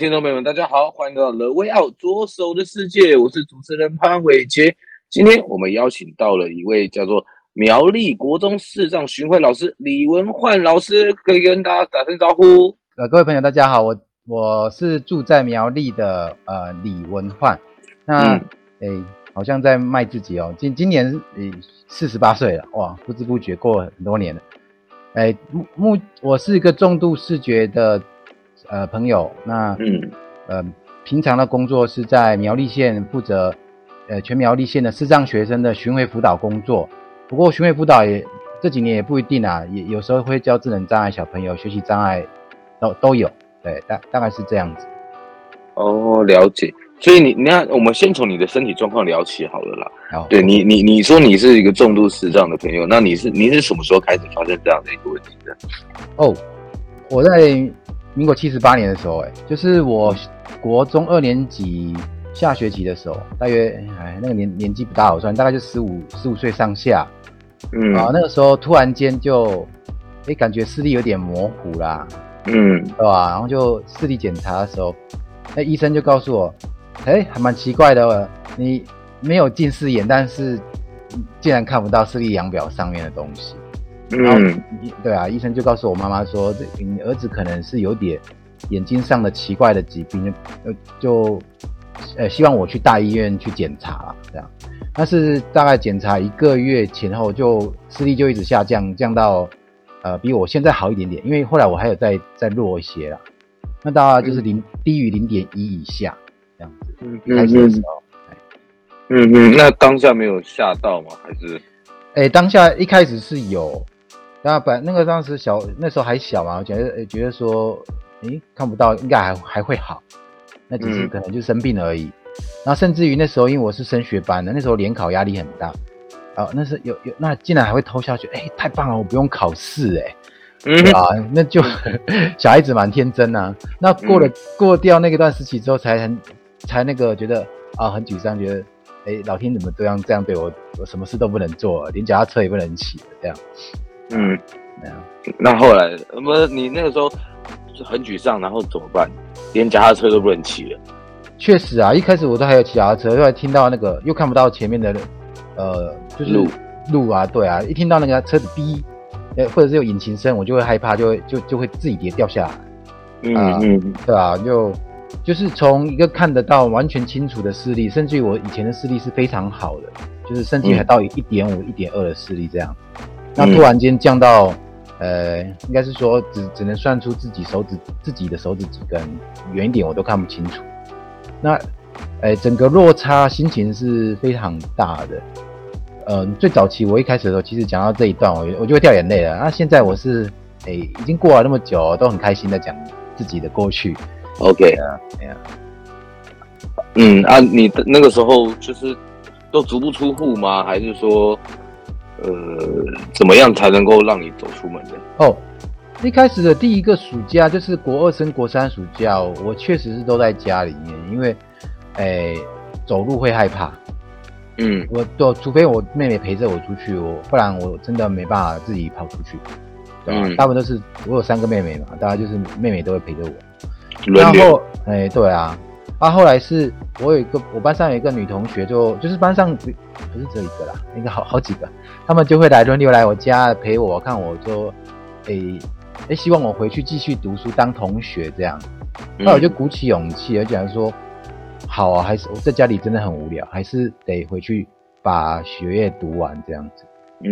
听众朋友们，大家好，欢迎来到 The Way Out 左手的世界，我是主持人潘伟杰。今天我们邀请到了一位叫做苗栗国中视障巡回老师李文焕老师，可以跟大家打声招呼。呃，各位朋友，大家好，我我是住在苗栗的呃李文焕。那诶、嗯欸，好像在卖自己哦，今今年诶四十八岁了，哇，不知不觉过了很多年了。哎、欸，目目我是一个重度视觉的。呃，朋友，那嗯，呃，平常的工作是在苗栗县负责，呃，全苗栗县的视障学生的巡回辅导工作。不过巡回辅导也这几年也不一定啊，也有时候会教智能障碍小朋友，学习障碍都都有。对，大大概是这样子。哦，了解。所以你，你看，我们先从你的身体状况聊起好了啦。好，对你，你你说你是一个重度视障的朋友，那你是你是什么时候开始发生这样的一个问题的？哦，我在。民国七十八年的时候，哎，就是我国中二年级下学期的时候，大约哎那个年年纪不大，我算大概就十五十五岁上下，嗯啊，那个时候突然间就哎感觉视力有点模糊啦，嗯，对吧？然后就视力检查的时候，那医生就告诉我，哎，还蛮奇怪的，你没有近视眼，但是竟然看不到视力量表上面的东西。嗯，对啊，医生就告诉我妈妈说，这你儿子可能是有点眼睛上的奇怪的疾病，就就呃希望我去大医院去检查这样。但是大概检查一个月前后，就视力就一直下降，降到呃比我现在好一点点，因为后来我还有再再弱一些啦。那大概就是零、嗯、低于零点一以下这样子。嗯开始的时候，嗯嗯，那当下没有吓到吗？还是？哎，当下一开始是有。那本那个当时小那时候还小嘛，我觉得觉得说，诶，看不到应该还还会好，那只是可能就生病而已。然后甚至于那时候，因为我是升学班的，那时候联考压力很大，啊，那是有有那竟然还会偷笑，觉得诶太棒了，我不用考试诶嗯啊，那就小孩子蛮天真呐、啊。那过了过掉那个段时期之后，才很才那个觉得啊很沮丧，觉得诶老天怎么这样这样对我，我什么事都不能做，连脚踏车也不能骑这样。嗯，那后来，不是你那个时候就很沮丧，然后怎么办？连脚踏车都不能骑了。确实啊，一开始我都还有骑脚踏车，后来听到那个又看不到前面的，呃，就是路路啊，对啊，一听到那个车子哔，呃，或者是有引擎声，我就会害怕，就会就就会自己跌掉下来。嗯、呃、嗯，对啊，就就是从一个看得到完全清楚的视力，甚至于我以前的视力是非常好的，就是甚至于还到一点五、一点二的视力这样。那突然间降到，呃，应该是说只只能算出自己手指自己的手指几根，远一点我都看不清楚。那，呃，整个落差心情是非常大的。嗯、呃，最早期我一开始的时候，其实讲到这一段，我我就会掉眼泪了。那现在我是，哎，已经过了那么久，都很开心的讲自己的过去。OK 啊，哎呀，嗯啊，你的那个时候就是都足不出户吗？还是说？呃，怎么样才能够让你走出门的？哦，一开始的第一个暑假就是国二升国三暑假，我确实是都在家里面，因为，哎，走路会害怕。嗯，我都除非我妹妹陪着我出去，我不然我真的没办法自己跑出去，对吧？嗯，大部分都是我有三个妹妹嘛，大家就是妹妹都会陪着我。然后，哎，对啊。啊，后来是我有一个，我班上有一个女同学就，就就是班上不是只有一个啦，应该好好几个，他们就会来轮流来我家陪我，看我说，诶诶，希望我回去继续读书当同学这样，那我就鼓起勇气，而且说，好啊，还是我在家里真的很无聊，还是得回去把学业读完这样子。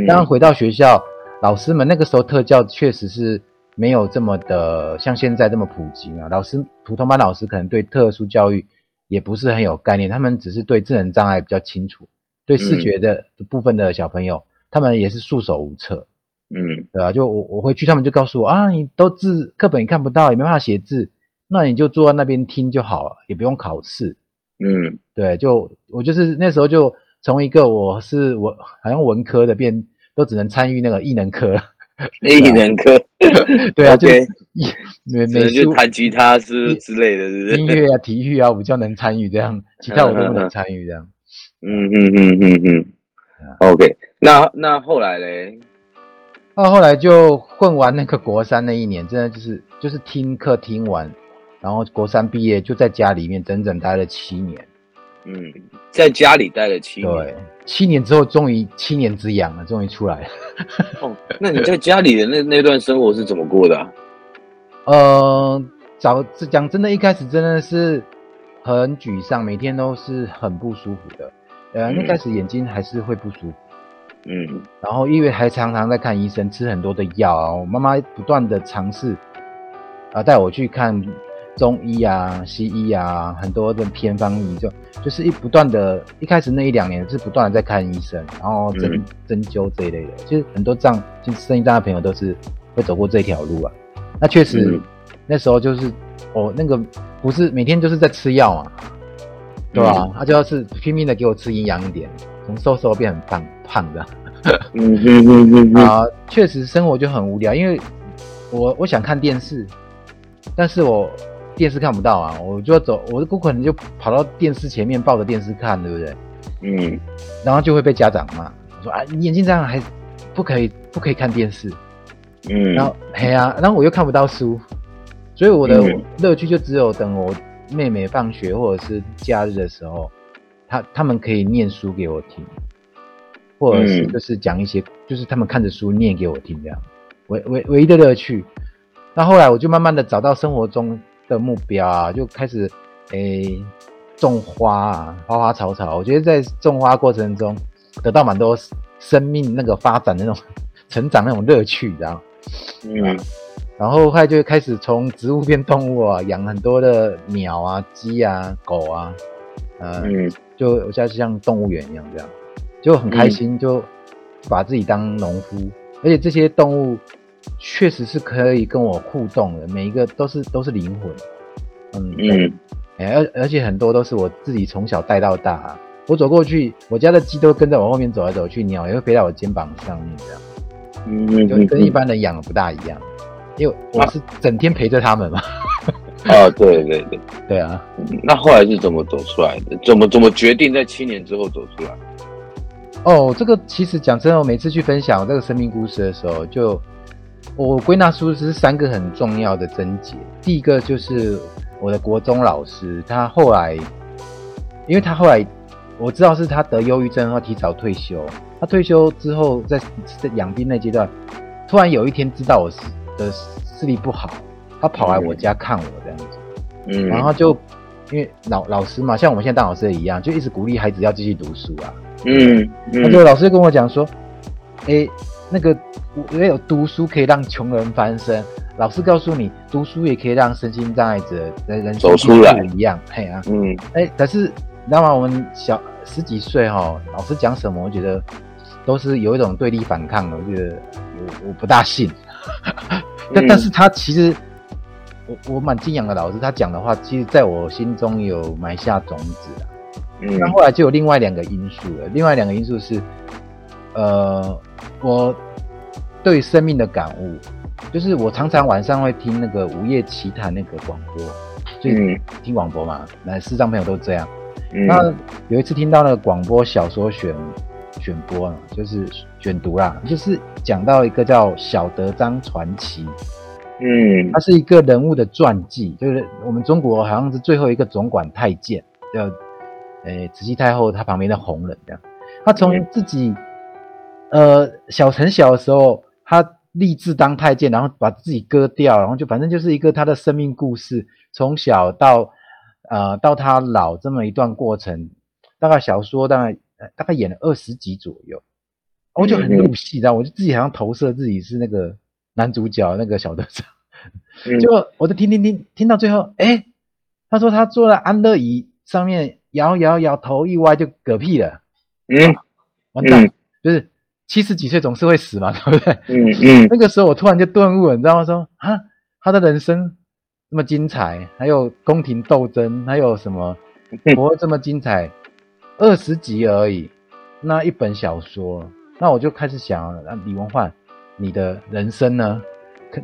当然回到学校，老师们那个时候特教确实是。没有这么的像现在这么普及嘛？老师，普通班老师可能对特殊教育也不是很有概念，他们只是对智能障碍比较清楚，对视觉的部分的小朋友，嗯、他们也是束手无策。嗯，对啊，就我我回去，他们就告诉我啊，你都字课本也看不到，也没办法写字，那你就坐在那边听就好了，也不用考试。嗯，对，就我就是那时候就从一个我是我好像文科的变，都只能参与那个艺能科。艺能科，对啊，就美美术、弹吉他之之类的，是不是？音乐啊，体育啊，我比较能参与这样，其他我都不能参与这样。嗯嗯嗯嗯嗯。OK，那那后来嘞？那后来就混完那个国三那一年，真的就是就是听课听完，然后国三毕业就在家里面整整待了七年。嗯，在家里待了七年。对。七年之后，终于七年之痒了，终于出来了。哦，那你在家里的那那段生活是怎么过的啊？呃，早讲真的，一开始真的是很沮丧，每天都是很不舒服的。呃，一开始眼睛还是会不舒服。嗯。然后因为还常常在看医生，吃很多的药啊。我妈妈不断的尝试啊，带我去看。中医啊，西医啊，很多的偏方医就就是一不断的，一开始那一两年是不断的在看医生，然后针针、嗯、灸这一类的。其实很多这样就生意大的朋友都是会走过这条路啊。那确实、嗯、那时候就是哦，那个不是每天就是在吃药啊，对吧、啊？他、就要是拼命的给我吃营养一点，从瘦瘦变很胖胖的。嗯嗯嗯嗯啊，确实生活就很无聊，因为我我想看电视，但是我。电视看不到啊，我就要走，我的不可能就跑到电视前面抱着电视看，对不对？嗯，然后就会被家长骂，说啊，你眼睛这样还不可以，不可以看电视。嗯，然后嘿啊，然后我又看不到书，所以我的乐趣就只有等我妹妹放学或者是假日的时候，他他们可以念书给我听，或者是就是讲一些，就是他们看着书念给我听这样，唯唯唯一的乐趣。那后来我就慢慢的找到生活中。的目标啊，就开始诶、欸、种花啊，花花草草。我觉得在种花过程中得到蛮多生命那个发展的那种成长那种乐趣，知道嗯。然后后来就开始从植物变动物啊，养很多的鸟啊、鸡啊、狗啊，呃、嗯，就我现在像动物园一样这样，就很开心，就把自己当农夫，嗯、而且这些动物。确实是可以跟我互动的，每一个都是都是灵魂，嗯嗯，而、欸、而且很多都是我自己从小带到大、啊，我走过去，我家的鸡都跟在我后面走来走去，鸟也会飞到我肩膀上面这样，嗯，就跟一般人养的不大一样，因为我是整天陪着他们嘛。啊，对对对，对啊，那后来是怎么走出来的？怎么怎么决定在七年之后走出来？哦，这个其实讲真的，我每次去分享这个生命故事的时候，就。我归纳出是三个很重要的症结。第一个就是我的国中老师，他后来，因为他后来我知道是他得忧郁症，然后提早退休。他退休之后在，在养病那阶段，突然有一天知道我的视力不好，他跑来我家看我这样子。嗯，然后就因为老老师嘛，像我们现在当老师也一样，就一直鼓励孩子要继续读书啊。嗯，他就老师就跟我讲说，诶。那个唯有读书可以让穷人翻身。老师告诉你，读书也可以让身心障碍者的人生走出来一样。嘿啊，嗯，哎、欸，可是你知道吗？我们小十几岁哈，老师讲什么，我觉得都是有一种对立反抗的。我觉得我我不大信。但、嗯、但是他其实我我蛮敬仰的老师，他讲的话，其实在我心中有埋下种子。嗯，那后来就有另外两个因素了。另外两个因素是，呃。我对生命的感悟，就是我常常晚上会听那个午夜奇谈那个广播，就听广播嘛，来视障朋友都这样。嗯、那有一次听到那个广播小说选选播啊，就是选读啦，就是讲到一个叫小德张传奇，嗯，他是一个人物的传记，就是我们中国好像是最后一个总管太监，叫慈禧太后，她旁边的红人这样，他从自己。呃，小陈小的时候，他立志当太监，然后把自己割掉，然后就反正就是一个他的生命故事，从小到呃到他老这么一段过程，大概小说大概大概演了二十集左右，我就很入戏，然后我就自己好像投射自己是那个男主角那个小德张，结果我就听听听听到最后，哎，他说他坐在安乐椅上面摇摇摇头一歪就嗝屁了，嗯。完蛋，嗯、就是七十几岁总是会死嘛，对不对？嗯嗯。那个时候我突然就顿悟了，你知道吗？说啊，他的人生这么精彩，还有宫廷斗争，还有什么活这么精彩，二十集而已，那一本小说，那我就开始想，啊，李文焕，你的人生呢？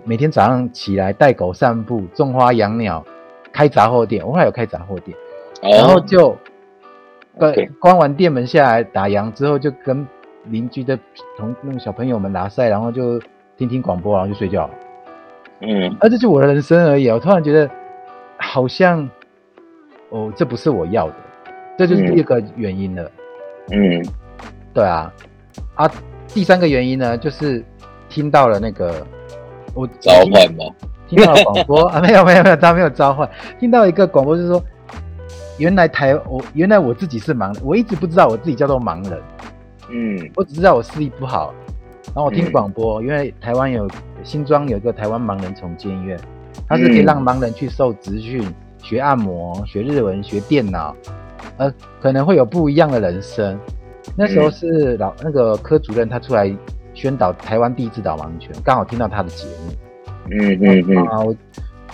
每天早上起来带狗散步，种花养鸟，开杂货店。我还有开杂货店，然后就关关完店门下来打烊之后，就跟邻居的同那个小朋友们拿赛，然后就听听广播，然后就睡觉。嗯，而这就是我的人生而已。我突然觉得，好像哦，这不是我要的，这就是第二个原因了。嗯，对啊，啊，第三个原因呢，就是听到了那个。我召唤吗？听到广播 啊？没有没有没有，他没有召唤。听到一个广播，就是说，原来台我原来我自己是盲人，我一直不知道我自己叫做盲人。嗯，我只知道我视力不好。然后我听广播，因为台湾有新庄有一个台湾盲人重建医院，它是可以让盲人去受职训、学按摩、学日文、学电脑，呃，可能会有不一样的人生。那时候是老那个科主任他出来。宣导台湾第一次导盲犬，刚好听到他的节目，嗯嗯嗯啊，我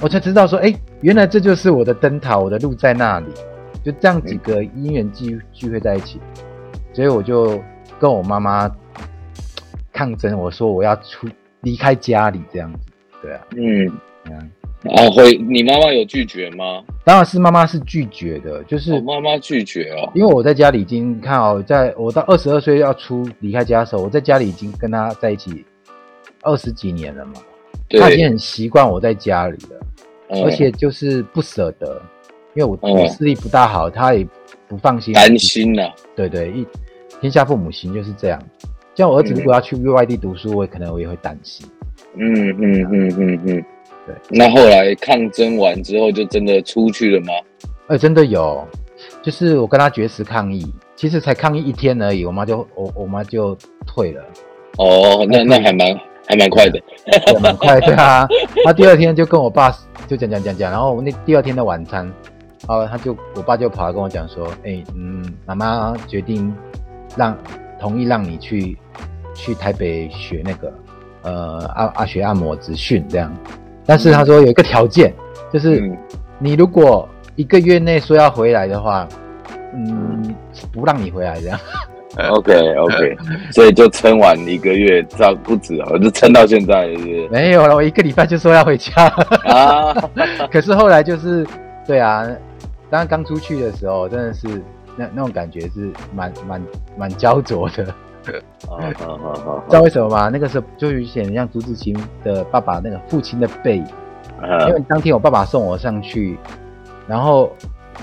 我才知道说，哎、欸，原来这就是我的灯塔，我的路在那里，就这样几个因缘聚聚会在一起，所以我就跟我妈妈抗争，我说我要出离开家里这样子，对啊，嗯嗯。啊，会，你妈妈有拒绝吗？当然是妈妈是拒绝的，就是妈妈拒绝哦，因为我在家里已经看哦，在我到二十二岁要出离开家的时候，我在家里已经跟他在一起二十几年了嘛，他已经很习惯我在家里了，而且就是不舍得，因为我我视力不大好，他也不放心，担心了，对对，一天下父母心就是这样，像我儿子如果要去外地读书，我可能我也会担心，嗯嗯嗯嗯嗯。对，那后来抗争完之后，就真的出去了吗？哎、欸，真的有，就是我跟他绝食抗议，其实才抗议一天而已，我妈就我我妈就退了。哦，那那还蛮还蛮快的，蛮快对啊。他第二天就跟我爸就讲讲讲讲，然后那第二天的晚餐，啊，他就我爸就跑来跟我讲说，哎、欸，嗯，妈妈决定让同意让你去去台北学那个呃阿阿学按摩职训这样。但是他说有一个条件，就是你如果一个月内说要回来的话，嗯，不让你回来这样。OK OK，所以就撑完一个月，这不止啊，就撑到现在是是？没有了，我一个礼拜就说要回家啊。可是后来就是，对啊，当刚出去的时候，真的是那那种感觉是蛮蛮蛮焦灼的。知道为什么吗？那个时候就有显得像朱自清的爸爸那个父亲的背影，因为当天我爸爸送我上去，然后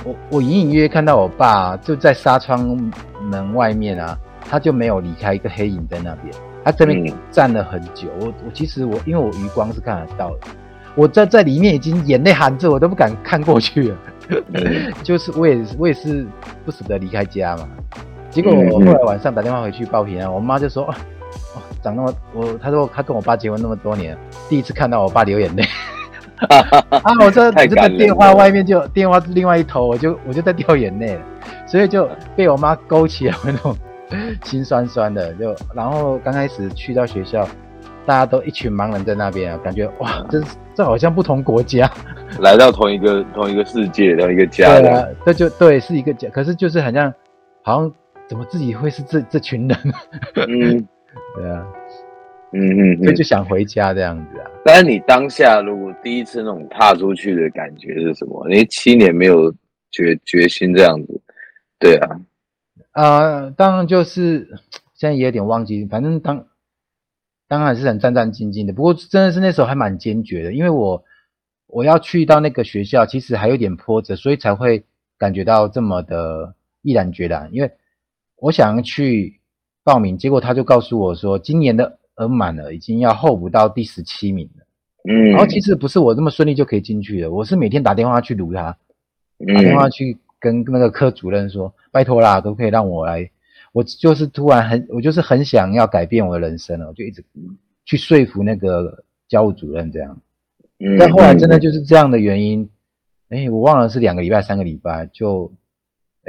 我我隐隐约约看到我爸就在纱窗门外面啊，他就没有离开一个黑影在那边，他这边站了很久。我我其实我因为我余光是看得到的，我在在里面已经眼泪含着，我都不敢看过去了，就是我也我也是不舍得离开家嘛。结果我后来晚上打电话回去报平安，我妈就说：“哦，长那么我，她说她跟我爸结婚那么多年，第一次看到我爸流眼泪。”啊，我说我就在电话外面就电话另外一头，我就我就在掉眼泪，所以就被我妈勾起了那种 心酸酸的。就然后刚开始去到学校，大家都一群盲人在那边啊，感觉哇，这这好像不同国家，来到同一个同一个世界，同一个家。对啊，这就对是一个家，可是就是好像好像。怎么自己会是这这群人？嗯，对啊，嗯嗯，所以就想回家这样子啊。但是你当下如果第一次那种踏出去的感觉是什么？你七年没有决决心这样子，对啊，啊、呃，当然就是现在也有点忘记，反正当当然是很战战兢兢的。不过真的是那时候还蛮坚决的，因为我我要去到那个学校，其实还有点波折，所以才会感觉到这么的毅然决然，因为。我想要去报名，结果他就告诉我说，今年的额满了，已经要候补到第十七名了。嗯，然后其实不是我这么顺利就可以进去的，我是每天打电话去卢他，嗯、打电话去跟那个科主任说，拜托啦，可不可以让我来？我就是突然很，我就是很想要改变我的人生了，我就一直去说服那个教务主任这样。嗯，但后来真的就是这样的原因，哎，我忘了是两个礼拜、三个礼拜就。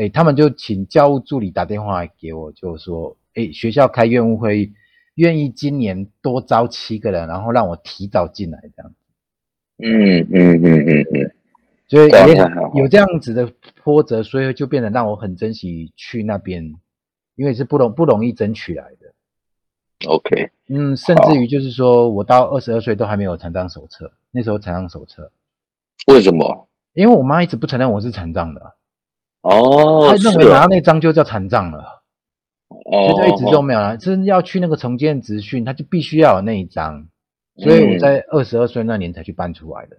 哎，他们就请教务助理打电话给我，就说：“哎，学校开院务会议，愿意今年多招七个人，然后让我提早进来这样。嗯嗯嗯嗯嗯，所以有这样子的波折，所以就变得让我很珍惜去那边，因为是不容不容易争取来的。OK，嗯，甚至于就是说我到二十二岁都还没有残障手册，那时候残障手册，为什么？因为我妈一直不承认我是残障的。哦，她认为拿那张就叫残障了，哦，所以就一直都没有了。真要去那个重建职训，他就必须要有那一张。所以我在二十二岁那年才去办出来的。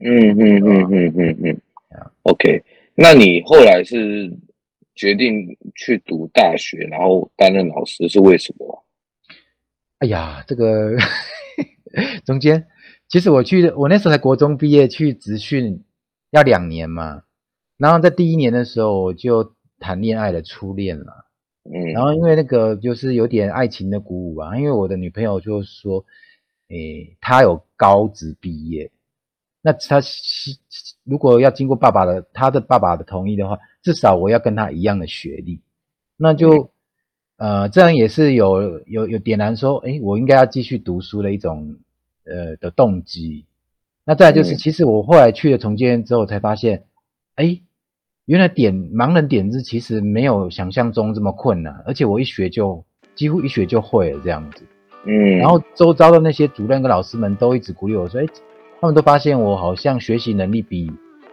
嗯嗯嗯嗯嗯嗯。OK，那你后来是决定去读大学，然后担任老师，是为什么？哎呀，这个 中间，其实我去，我那时候才国中毕业，去职训要两年嘛。然后在第一年的时候，我就谈恋爱的初恋了。嗯。然后因为那个就是有点爱情的鼓舞啊，因为我的女朋友就说。诶，她有高职毕业，那他如果要经过爸爸的他的爸爸的同意的话，至少我要跟他一样的学历，那就呃这样也是有有有点燃说，诶，我应该要继续读书的一种呃的动机。那再来就是，其实我后来去了重建院之后，才发现，诶，原来点盲人点字其实没有想象中这么困难，而且我一学就几乎一学就会了这样子。嗯，然后周遭的那些主任跟老师们都一直鼓励我说：“哎，他们都发现我好像学习能力比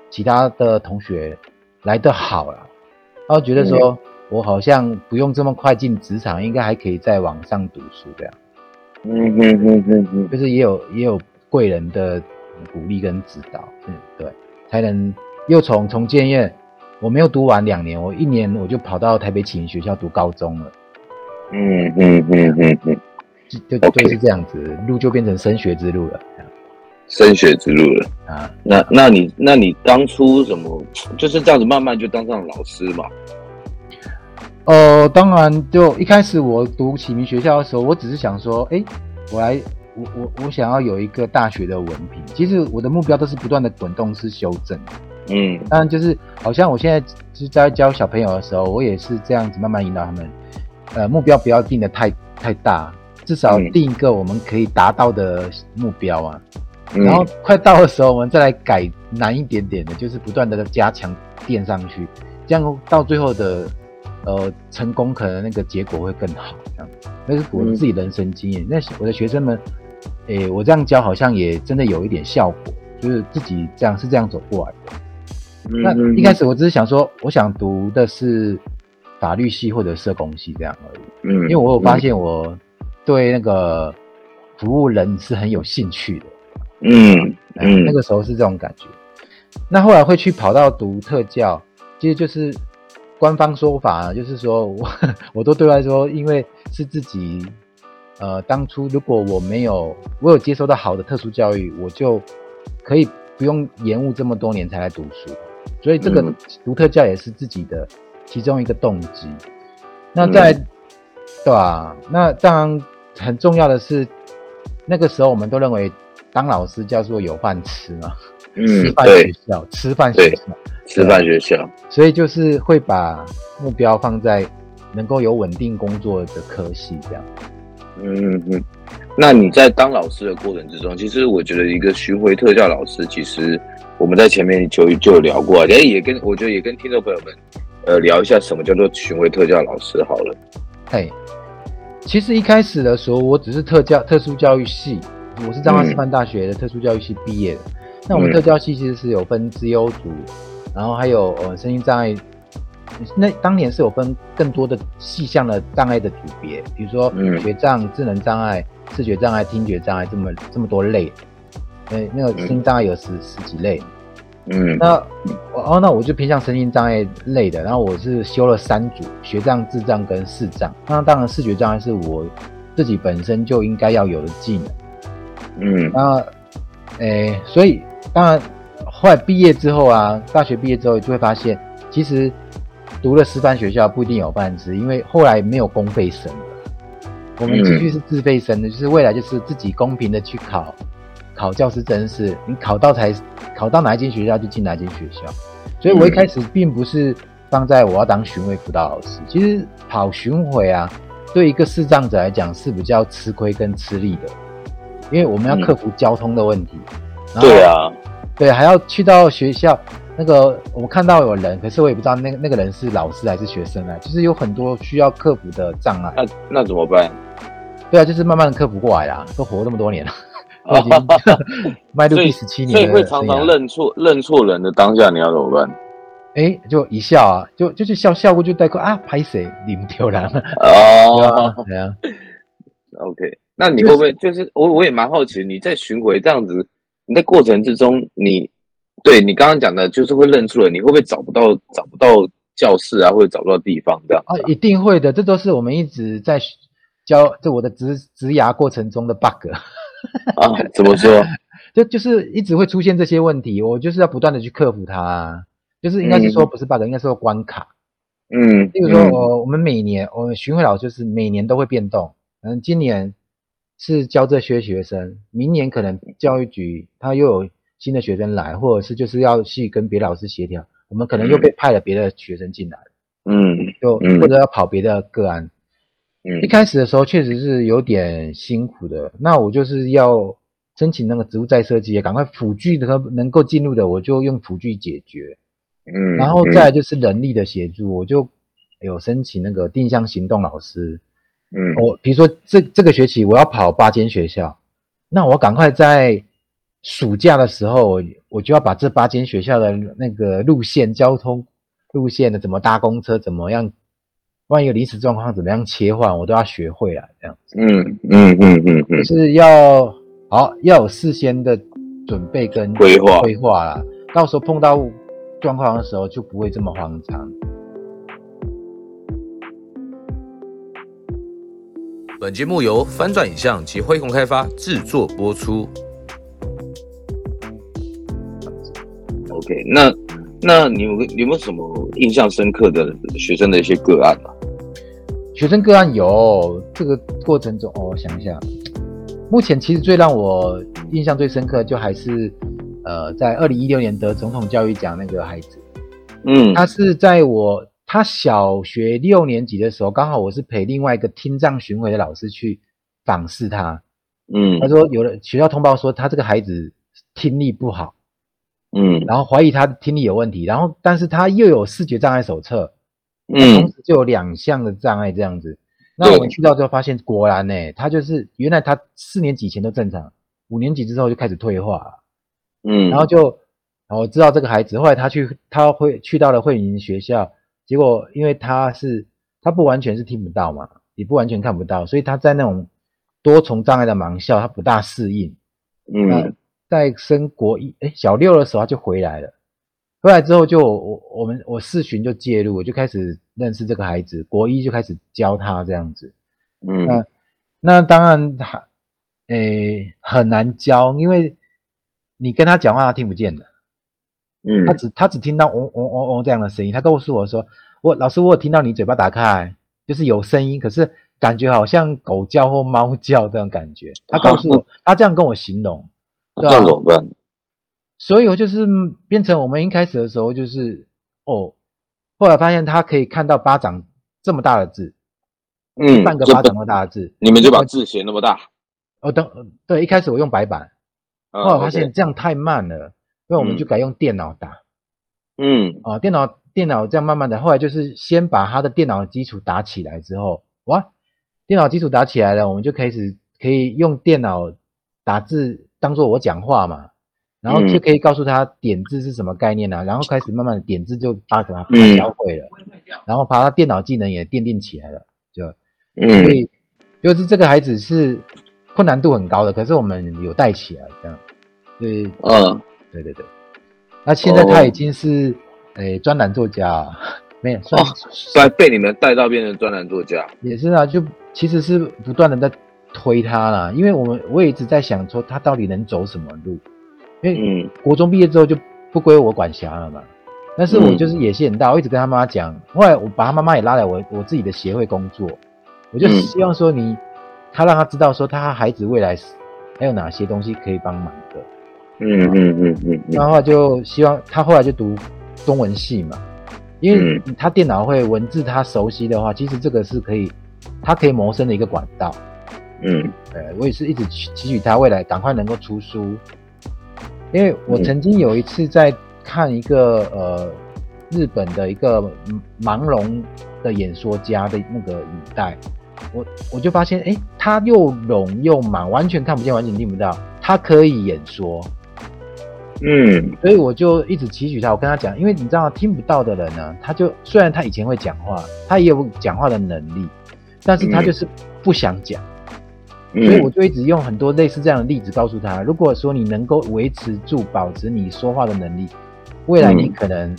其他的同学来得好了，然后觉得说我好像不用这么快进职场，应该还可以再往上读书这样。”嗯嗯嗯嗯嗯，就是也有也有贵人的鼓励跟指导，嗯，对，才能又从重建院，我没有读完两年，我一年我就跑到台北启明学校读高中了。嗯嗯嗯嗯嗯。就就就是这样子路就变成升学之路了。升学之路了啊？那那你那你当初怎么就是这样子慢慢就当上老师嘛？呃，当然，就一开始我读启明学校的时候，我只是想说，哎、欸，我来，我我我想要有一个大学的文凭。其实我的目标都是不断的滚动式修正。嗯，当然就是好像我现在是在教小朋友的时候，我也是这样子慢慢引导他们。呃，目标不要定的太太大。至少定一个我们可以达到的目标啊，嗯、然后快到的时候，我们再来改难一点点的，就是不断的加强垫上去，这样到最后的呃成功，可能那个结果会更好。这样，那是我自己人生经验。嗯、那我的学生们，诶，我这样教好像也真的有一点效果，就是自己这样是这样走过来的。嗯、那一开始我只是想说，我想读的是法律系或者社工系这样而已。嗯，因为我有发现我。对那个服务人是很有兴趣的，嗯嗯，那个时候是这种感觉。那后来会去跑到读特教，其实就是官方说法，就是说我 我都对外说，因为是自己呃当初如果我没有我有接受到好的特殊教育，我就可以不用延误这么多年才来读书，所以这个读特教也是自己的其中一个动机。那在、嗯、对吧、啊？那当然。很重要的是，那个时候我们都认为当老师叫做有饭吃嘛，嗯，吃饭学校，吃饭学校，吃饭学校，所以就是会把目标放在能够有稳定工作的科系这样。嗯嗯嗯。那你在当老师的过程之中，其实我觉得一个巡回特教老师，其实我们在前面就就有聊过，哎，也跟我觉得也跟听众朋友们呃聊一下什么叫做巡回特教老师好了。嘿。其实一开始的时候，我只是特教特殊教育系，我是彰化师范大学的特殊教育系毕业的。嗯、那我们特教系其实是有分资优组，然后还有呃身心障碍。那当年是有分更多的细项的障碍的组别，比如说学障、智能障碍、视觉障碍、听觉障碍这么这么多类。呃，那个身心障碍有十十几类。嗯，那哦，那我就偏向身心障碍类的，然后我是修了三组，学障、智障跟视障。那当然，视觉障碍是我自己本身就应该要有的技能。嗯，那，诶，所以当然后来毕业之后啊，大学毕业之后就会发现，其实读了师范学校不一定有饭吃，因为后来没有公费生了，我们继续是自费生的，就是未来就是自己公平的去考。考教师真是，你考到才考到哪一间学校就进哪一间学校，所以我一开始并不是放在我要当巡回辅导老师，其实跑巡回啊，对一个视障者来讲是比较吃亏跟吃力的，因为我们要克服交通的问题。嗯、对啊，对，还要去到学校。那个我们看到有人，可是我也不知道那个那个人是老师还是学生啊。就是有很多需要克服的障碍。那那怎么办？对啊，就是慢慢的克服过来啦。都活那么多年了，迈入第十七年了，所以会常常认错认错人的当下，你要怎么办？哎，就一笑啊，就就是笑笑过就带过啊，拍谁你们丢人了哦，对啊，OK，那你会不会就是我我也蛮好奇，你在巡回这样子，你在过程之中你。对你刚刚讲的，就是会认出了，你会不会找不到找不到教室啊，或者找不到地方这样？啊，一定会的，这都是我们一直在教，这我的职职涯过程中的 bug。啊，怎么说？就就是一直会出现这些问题，我就是要不断的去克服它啊。就是应该是说不是 bug，、嗯、应该是说关卡。嗯，例如说，我我们每年我们巡回老师就是每年都会变动，嗯，今年是教这些学生，明年可能教育局他又有。新的学生来，或者是就是要去跟别的老师协调，我们可能又被派了别的学生进来，嗯，就或者要跑别的个案，嗯，一开始的时候确实是有点辛苦的。那我就是要申请那个职务再设计，赶快辅具的能够进入的，我就用辅具解决，嗯，然后再来就是人力的协助，我就有申请那个定向行动老师，嗯，我比如说这这个学期我要跑八间学校，那我赶快在。暑假的时候，我就要把这八间学校的那个路线、交通路线的怎么搭公车，怎么样，万一有临时状况怎么样切换，我都要学会了。这样子，嗯嗯嗯嗯嗯，就是要好要有事先的准备跟规划规划啦，到时候碰到状况的时候就不会这么慌张。本节目由翻转影像及辉鸿开发制作播出。OK，那那你有有没有什么印象深刻的学生的一些个案啊？学生个案有这个过程中，哦，我想一下，目前其实最让我印象最深刻，就还是呃，在二零一六年得总统教育奖那个孩子，嗯，他是在我他小学六年级的时候，刚好我是陪另外一个听障巡回的老师去访视他，嗯，他说有的学校通报说他这个孩子听力不好。嗯，然后怀疑他听力有问题，然后但是他又有视觉障碍手册，嗯，同时就有两项的障碍这样子。那我们去到之后发现，果然呢，他就是原来他四年级前都正常，五年级之后就开始退化。了，嗯，然后就我知道这个孩子，后来他去他会去到了慧宁学校，结果因为他是他不完全是听不到嘛，也不完全看不到，所以他在那种多重障碍的盲校，他不大适应，嗯。在升国一，哎，小六的时候他就回来了。回来之后就我我们我四巡就介入，我就开始认识这个孩子。国一就开始教他这样子。嗯，那那当然他，诶，很难教，因为你跟他讲话他听不见的。嗯，他只他只听到嗡嗡嗡嗡这样的声音。他告诉我说：“我老师，我有听到你嘴巴打开，就是有声音，可是感觉好像狗叫或猫叫这种感觉。”他告诉我，他这样跟我形容。对啊，所以我就是变成我们一开始的时候就是哦，后来发现他可以看到巴掌这么大的字，嗯，半个巴掌那么大的字，你们就把字写那么大。哦，等对，一开始我用白板，后来发现这样太慢了，所以我们就改用电脑打。嗯，啊，电脑电脑这样慢慢的，后来就是先把他的电脑基础打起来之后，哇，电脑基础打起来了，我们就开始可以用电脑打字。当做我讲话嘛，然后就可以告诉他点字是什么概念啊，嗯、然后开始慢慢的点字就把他教会了，嗯、然后把他电脑技能也奠定起来了，就，嗯，所以就是这个孩子是困难度很高的，可是我们有带起来这样，对，嗯，对对对，那现在他已经是诶专栏作家。啊，没有算，算被你们带到变成专栏作家，也是啊，就其实是不断的在。推他啦，因为我们我也一直在想说他到底能走什么路，因为国中毕业之后就不归我管辖了嘛。但是我就是野心很大，我一直跟他妈妈讲，后来我把他妈妈也拉来我我自己的协会工作，我就希望说你他让他知道说他孩子未来还有哪些东西可以帮忙的。嗯嗯嗯嗯，然后就希望他后来就读中文系嘛，因为他电脑会文字他熟悉的话，其实这个是可以。他可以谋生的一个管道。嗯，对，我也是一直期许他未来赶快能够出书，因为我曾经有一次在看一个呃日本的一个盲聋的演说家的那个影带，我我就发现，哎，他又聋又盲，完全看不见，完全听不到，他可以演说，嗯，所以我就一直期许他，我跟他讲，因为你知道听不到的人呢，他就虽然他以前会讲话，他也有讲话的能力，但是他就是不想讲。所以我就一直用很多类似这样的例子告诉他：如果说你能够维持住、保持你说话的能力，未来你可能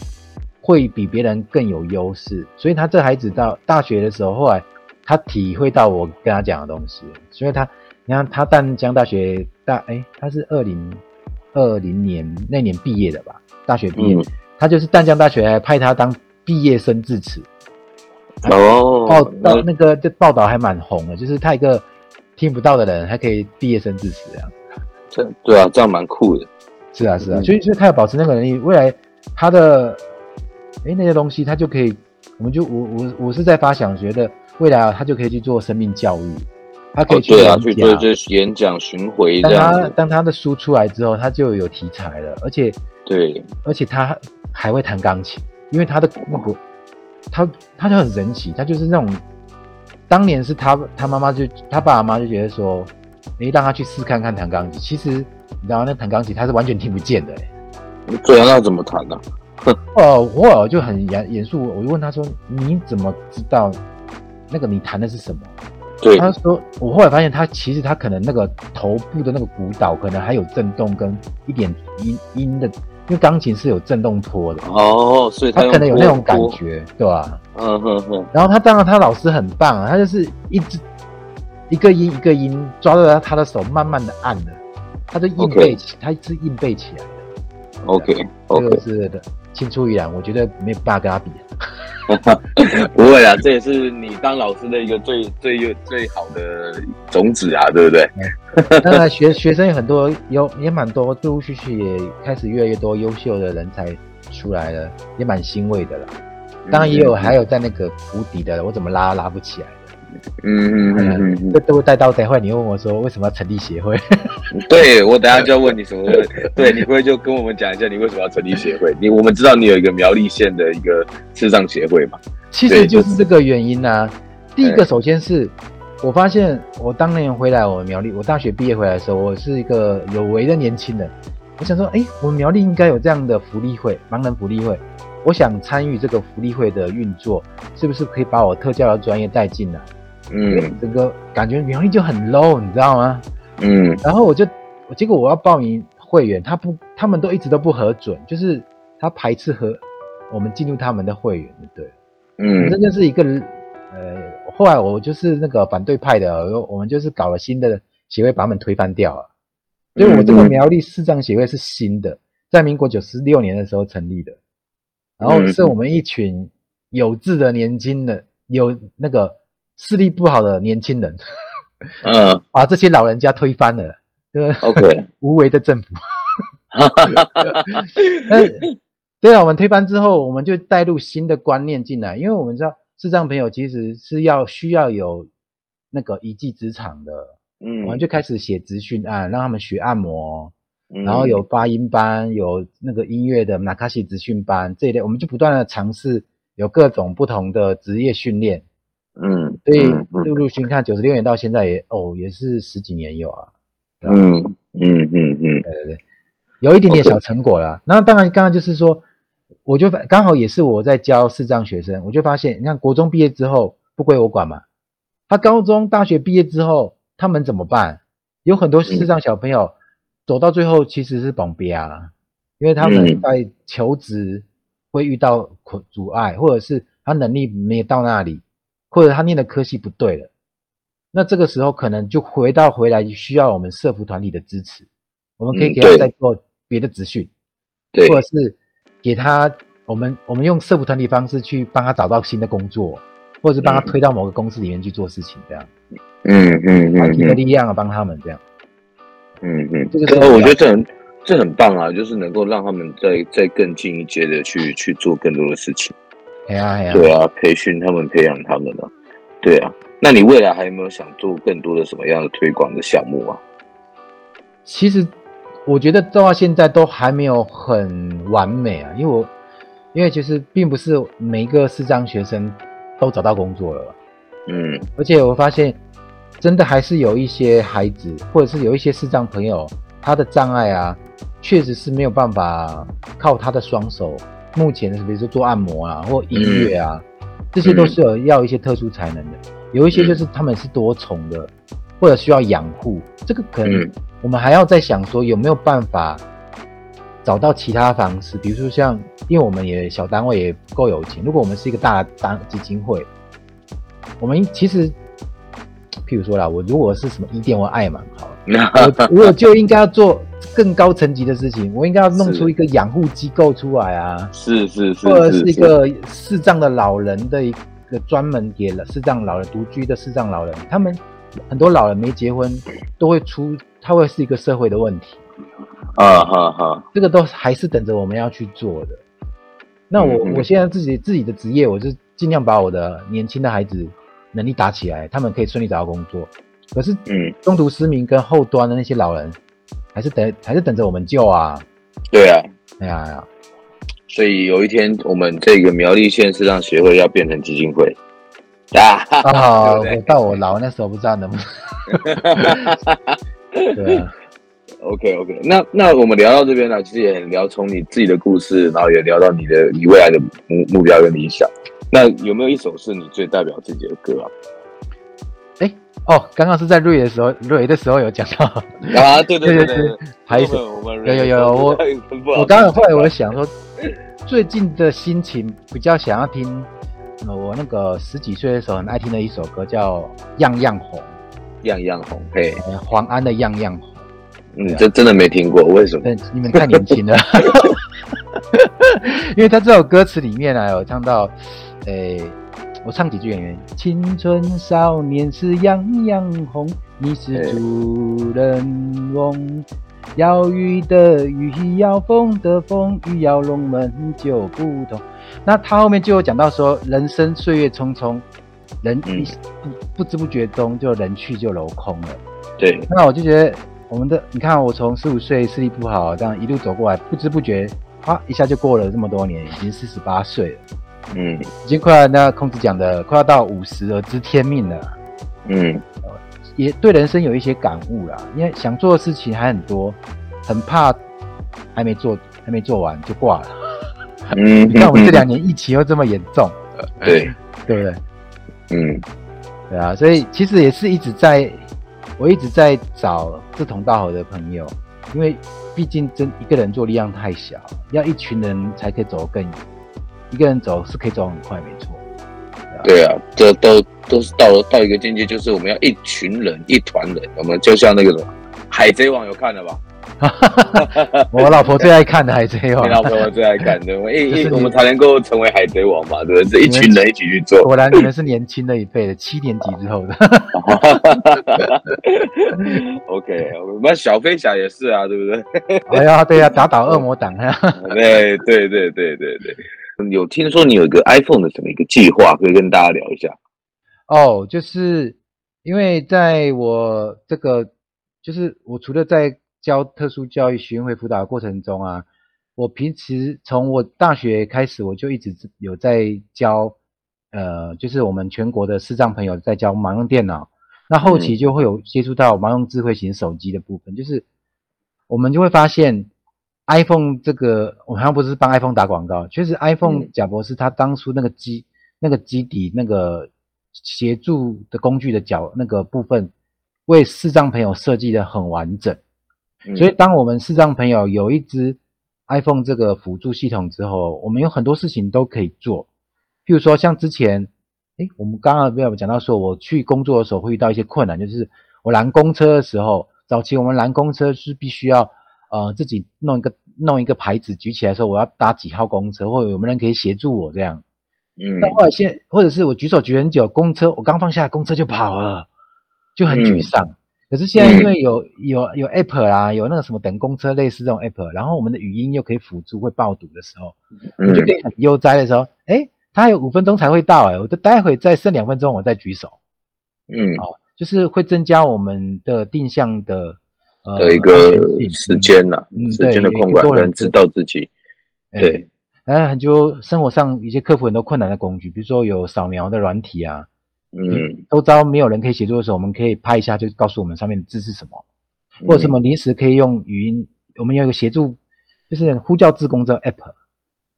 会比别人更有优势。所以他这孩子到大学的时候，后来他体会到我跟他讲的东西。所以他，你看他淡江大学大，哎、欸，他是二零二零年那年毕业的吧？大学毕业，他就是淡江大学还派他当毕业生致辞。哦，报道那个这报道还蛮红的，就是他一个。听不到的人还可以毕业生致辞这样，这对啊，这样蛮酷的。是啊，是啊，所以所以他要保持那个能力，未来他的哎那些东西，他就可以，我们就我我我是在发想，觉得未来啊他就可以去做生命教育，他可以去演讲，去做这演讲巡回。当他当他的书出来之后，他就有题材了，而且对，而且他还会弹钢琴，因为他的那个他他就很神奇，他就是那种。当年是他他妈妈就他爸爸妈妈就觉得说，你，让他去试看看弹钢琴。其实你知道那弹钢琴他是完全听不见的，诶，对啊，那怎么弹呢？哦，我就很严严肃，我就问他说，你怎么知道那个你弹的是什么？对，他说，我后来发现他其实他可能那个头部的那个鼓岛可能还有震动跟一点音音的。因为钢琴是有震动波的哦，所以他，他可能有那种感觉，对吧？嗯哼哼。然后他当然他老师很棒啊，他就是一直一个音一个音抓着他的手，慢慢的按的，他就硬背起，他是硬背起来的。OK，这个是的，青出于蓝，我觉得没有办法跟他比。不会啊，这也是你当老师的一个最最最好的种子啊，对不对？当然，学学生有很多，有也蛮多，陆陆续续也开始越来越多优秀的人才出来了，也蛮欣慰的啦。当然也有，还有在那个谷底的，我怎么拉拉不起来。嗯嗯嗯嗯，这都会带到等会你问我说为什么要成立协会？对，我等下就要问你什么问题。对，你会就跟我们讲一下你为什么要成立协会？你我们知道你有一个苗栗县的一个智障协会嘛？其实就是这个原因啊。第一个，首先是我发现我当年回来我们苗栗，我大学毕业回来的时候，我是一个有为的年轻人。我想说，哎，我们苗栗应该有这样的福利会，盲人福利会。我想参与这个福利会的运作，是不是可以把我特教的专业带进来？嗯，这个感觉苗栗就很 low，你知道吗？嗯，然后我就，结果我要报名会员，他不，他们都一直都不核准，就是他排斥和我们进入他们的会员，对，嗯，这就是一个，呃，后来我就是那个反对派的，我们就是搞了新的协会，把他们推翻掉了。所以我这个苗栗视障协会是新的，在民国九十六年的时候成立的，然后是我们一群有志的年轻人，有那个。视力不好的年轻人，嗯，把这些老人家推翻了，对吧？OK，无为的政府。哈哈哈。那对啊，我们推翻之后，我们就带入新的观念进来，因为我们知道视障朋友其实是要需要有那个一技之长的，嗯，我们就开始写职训案，让他们学按摩，嗯、然后有发音班，有那个音乐的马卡西职训班这一类，我们就不断的尝试有各种不同的职业训练。嗯，所以陆陆续续看九十六年到现在也哦也是十几年有啊，嗯嗯嗯嗯，对对对，有一点点小成果了。那当然，刚刚就是说，我就刚好也是我在教视障学生，我就发现，你看国中毕业之后不归我管嘛，他高中、大学毕业之后他们怎么办？有很多视障小朋友走到最后其实是绑边啊，因为他们在求职会遇到阻碍，或者是他能力没有到那里。或者他念的科系不对了，那这个时候可能就回到回来需要我们社福团体的支持，我们可以给他再做别的职训，对，或者是给他我们我们用社福团体方式去帮他找到新的工作，或者是帮他推到某个公司里面去做事情，这样，嗯嗯嗯，团体的力量啊，帮他们这样，嗯嗯，这个时候我觉得这很这很棒啊，就是能够让他们再再更进一阶的去去做更多的事情。哎呀哎呀，对啊，培训他们，培养他们了，对啊。那你未来还有没有想做更多的什么样的推广的项目啊？其实我觉得到现在都还没有很完美啊，因为我因为其实并不是每一个视障学生都找到工作了，嗯，而且我发现真的还是有一些孩子或者是有一些视障朋友，他的障碍啊，确实是没有办法靠他的双手。目前是比如说做按摩啊，或音乐啊，嗯、这些都是有要一些特殊才能的。嗯、有一些就是他们是多重的，或者需要养护，这个可能我们还要再想说有没有办法找到其他方式，比如说像，因为我们也小单位也不够有钱，如果我们是一个大单基金会，我们其实，譬如说啦，我如果是什么伊甸或爱嘛，好了，我我就应该要做。更高层级的事情，我应该要弄出一个养护机构出来啊！是是是，或者是一个视障的老人的一个专门给了视障老人独居的视障老人，他们很多老人没结婚都会出，他会是一个社会的问题啊哈哈，这个都还是等着我们要去做的。那我我现在自己自己的职业，我就尽量把我的年轻的孩子能力打起来，他们可以顺利找到工作。可是，嗯，中途失明跟后端的那些老人。还是等，还是等着我们救啊！对啊，哎呀呀！所以有一天，我们这个苗栗县视障协会要变成基金会啊！好，我到我老那时候不知道能不能。对啊，OK OK，那那我们聊到这边呢，其实也很聊从你自己的故事，然后也聊到你的你未来的目目标跟理想。那有没有一首是你最代表自己的歌啊？哎。哦，刚刚是在瑞的时候，瑞的时候有讲到啊，对对对对，还 是有有有我 我刚刚后来我想说，最近的心情比较想要听，我那个十几岁的时候很爱听的一首歌叫《样样红》，样样红，嘿，黄安的《样样红》，嗯，这真的没听过，为什么？你们太年轻了，因为他这首歌词里面啊有唱到，诶。我唱几句演员，青春少年是样样红，你是主人翁。要雨的雨，要风的风，雨要龙门就不同。那他后面就有讲到说，人生岁月匆匆，人不不知不觉中就人去就楼空了。对。那我就觉得我们的，你看我从十五岁视力不好，这样一路走过来，不知不觉，啊，一下就过了这么多年，已经四十八岁了。嗯，已经快要那孔子讲的，快要到五十而知天命了。嗯，也对人生有一些感悟啦。因为想做的事情还很多，很怕还没做，还没做完就挂了。嗯，你看我们这两年疫情又这么严重，对，对不对？嗯，对啊，所以其实也是一直在，我一直在找志同道合的朋友，因为毕竟真一个人做力量太小，要一群人才可以走得更远。一个人走是可以走很快，没错。对啊，这都都是到到一个境界，就是我们要一群人、一团人。我们就像那个什么《海贼王》，有看了吧？我老婆最爱看的《海贼王》，你老婆最爱看的，我一一我们才能够成为海贼王嘛，对不对？是一群人一起去做。果然你们是年轻的一辈的，七年级之后的。OK，我们小飞侠也是啊，对不对？哎呀，对呀，打倒恶魔党啊！对对对对对对。有听说你有一个 iPhone 的什么一个计划，可以跟大家聊一下？哦，就是因为在我这个，就是我除了在教特殊教育学员会辅导的过程中啊，我平时从我大学开始，我就一直有在教，呃，就是我们全国的视障朋友在教盲用电脑，那后期就会有接触到盲用智慧型手机的部分，嗯、就是我们就会发现。iPhone 这个，我好像不是帮 iPhone 打广告，确实 iPhone 贾博士他当初那个机、嗯、那个基底那个协助的工具的角那个部分，为视障朋友设计的很完整。嗯、所以当我们视障朋友有一支 iPhone 这个辅助系统之后，我们有很多事情都可以做。譬如说像之前，诶，我们刚刚没有讲到说，我去工作的时候会遇到一些困难，就是我拦公车的时候，早期我们拦公车是必须要。呃，自己弄一个弄一个牌子举起来说我要搭几号公车，或者有没有人可以协助我这样。嗯。那后来现或者是我举手举很久，公车我刚放下，公车就跑了，就很沮丧。嗯、可是现在因为有有有 app 啦，有那个什么等公车类似这种 app，然后我们的语音又可以辅助会爆读的时候，嗯、我就可以很悠哉的时候，诶，他还有五分钟才会到，诶，我就待会再剩两分钟我再举手。嗯，哦，就是会增加我们的定向的呃的一个时间呐、啊，嗯、时间的控管跟知道自己，对，然后很多生活上一些克服很多困难的工具，比如说有扫描的软体啊，嗯，都知道没有人可以协助的时候，我们可以拍一下，就告诉我们上面的字是什么，或者什么临时可以用语音，我们有一个协助，就是呼叫自工这个 app。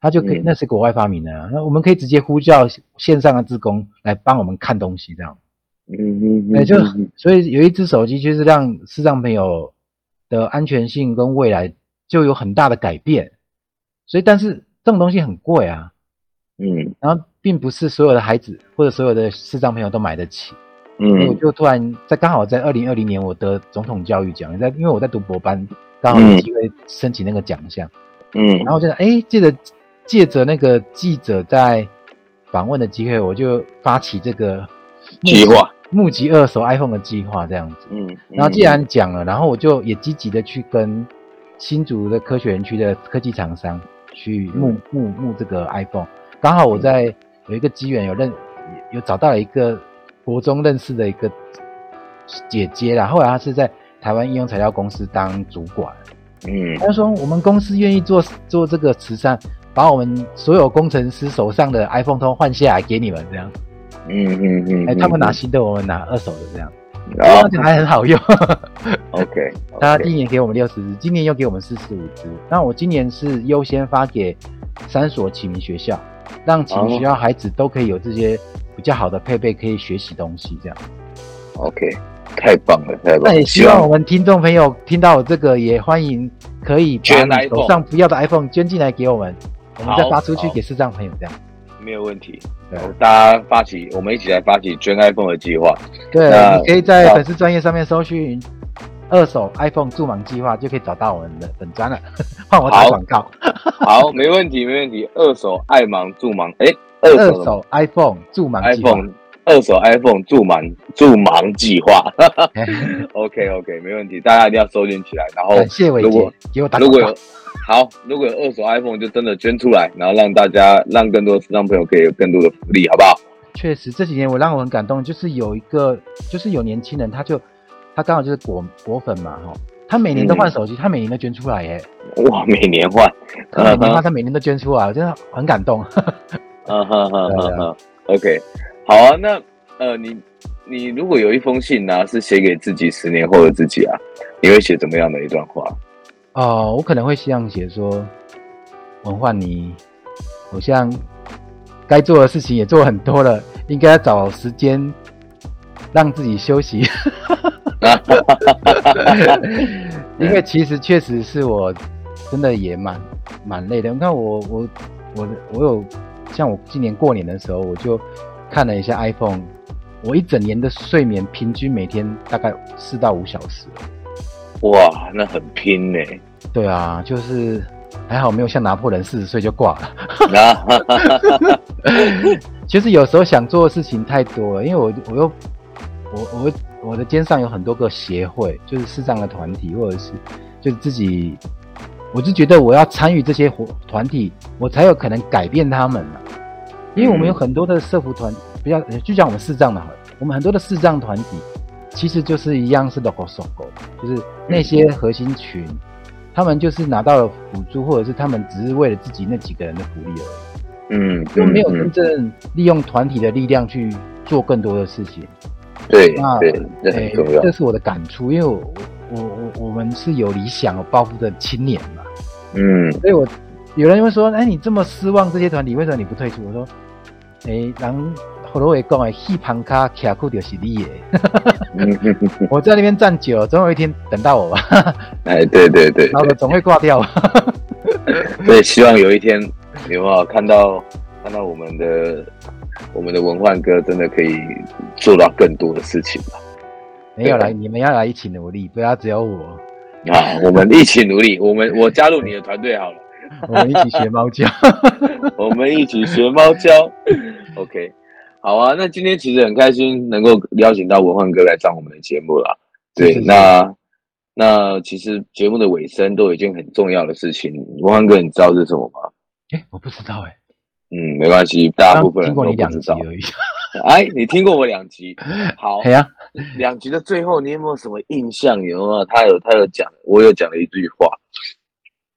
它就可以，那是国外发明的啊。那我们可以直接呼叫线上的自工来帮我们看东西，这样。嗯嗯，对，就所以有一只手机，就是让视障朋友的安全性跟未来就有很大的改变。所以，但是这种东西很贵啊。嗯。然后，并不是所有的孩子或者所有的视障朋友都买得起。嗯。我就突然在刚好在二零二零年，我得总统教育奖，在因为我在读博班，刚好有机会申请那个奖项。嗯。然后我就想，哎，借着。借着那个记者在访问的机会，我就发起这个计划，募集二手 iPhone 的计划，这样子。嗯，嗯，然后既然讲了，然后我就也积极的去跟新竹的科学园区的科技厂商去募募募这个 iPhone。刚好我在有一个机缘，有认有找到了一个国中认识的一个姐姐啦，后来她是在台湾应用材料公司当主管。嗯，她说我们公司愿意做做这个慈善。把我们所有工程师手上的 iPhone 都换下来给你们，这样。嗯嗯嗯。哎，他们拿新的，我们拿二手的，这样。然后还很好用。OK。他第一年给我们六十支，今年又给我们四十五支。那我今年是优先发给三所启明学校，让启明学校孩子都可以有这些比较好的配备，可以学习东西，这样。OK。太棒了，太棒了！那也希望我们听众朋友听到这个，也欢迎可以把手上不要的 iPhone 捐进来给我们。我们再发出去给视障朋友，这样没有问题。对，大家发起，我们一起来发起捐 iPhone 的计划。对，你可以在粉丝专业上面搜寻“二手 iPhone 助盲计划”，就可以找到我们的粉专了。换我打广告。好，没问题，没问题。二手爱盲助盲，哎，二手 iPhone 助盲计划。二手 iPhone 助盲助盲计划。OK OK，没问题，大家一定要收进起来。然后，感谢伟杰，给我打。如果有好，如果有二手 iPhone，就真的捐出来，然后让大家，让更多的视障朋友可以有更多的福利，好不好？确实，这几年我让我很感动，就是有一个，就是有年轻人，他就他刚好就是果果粉嘛，哈，他每年都换手机，嗯、他每年都捐出来，耶。哇，每年换，他每年 换，他每年都捐出来，我真的很感动。嗯哼哼哼哼，OK，好啊，那呃，你你如果有一封信呢、啊，是写给自己十年后的自己啊，你会写怎么样的一段话？哦，我可能会这样写说，文焕你，好像该做的事情也做很多了，应该要找时间让自己休息。因为其实确实是我真的也蛮蛮累的。你看我我我我有像我今年过年的时候，我就看了一下 iPhone，我一整年的睡眠平均每天大概四到五小时。哇，那很拼呢。对啊，就是还好没有像拿破仑四十岁就挂了。其实有时候想做的事情太多了，因为我我又我我我的肩上有很多个协会，就是视障的团体，或者是就是自己，我就觉得我要参与这些活团体，我才有可能改变他们啊。因为我们有很多的社服团，比较就像我们视障的，我们很多的视障团体。其实就是一样是 local local，就是那些核心群，嗯、他们就是拿到了辅助，或者是他们只是为了自己那几个人的福利而已。嗯，就没有真正利用团体的力量去做更多的事情。对，那对，这很重要。这是我的感触，因为我我我我们是有理想、有抱负的青年嘛。嗯，所以我有人会说：“哎，你这么失望这些团体，为什么你不退出？”我说：“哎，然。”好多会讲诶，戏旁卡卡库就是你耶。我在那边站久了，总有一天等到我吧。哎，对对对，然后我总会挂掉。所以希望有一天有没有看到看到我们的我们的文焕哥真的可以做到更多的事情吧？没有来，你们要来一起努力，不要只有我。啊，我们一起努力，我们我加入你的团队好了。我们一起学猫叫。我们一起学猫叫。OK。好啊，那今天其实很开心能够邀请到文焕哥来上我们的节目啦。对，是是是那那其实节目的尾声都有一件很重要的事情，文焕哥，你知道是什么吗？哎、欸，我不知道哎、欸。嗯，没关系，大部分人都不知道。哎，你听过我两集？好，两集的最后，你有没有什么印象？有没有？他有他有讲，我有讲了一句话。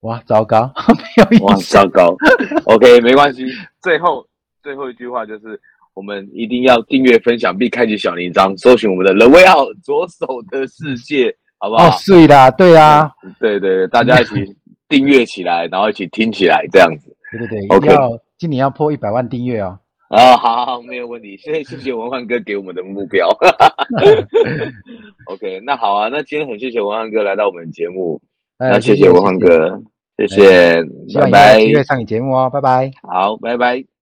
哇，糟糕，没有哇，糟糕。OK，没关系。最后最后一句话就是，我们一定要订阅、分享并开启小铃铛，搜寻我们的 The Way Out 左手的世界，好不好？哦，是的，对啊，对对对，大家一起订阅起来，然后一起听起来，这样子。对对对，OK，要今年要破一百万订阅哦。啊，好，好，没有问题。谢谢谢谢文焕哥给我们的目标。OK，那好啊，那今天很谢谢文焕哥来到我们节目，哎、那谢谢文焕哥。谢谢，希望拜拜。有机会上你节目哦，拜拜。好，拜拜。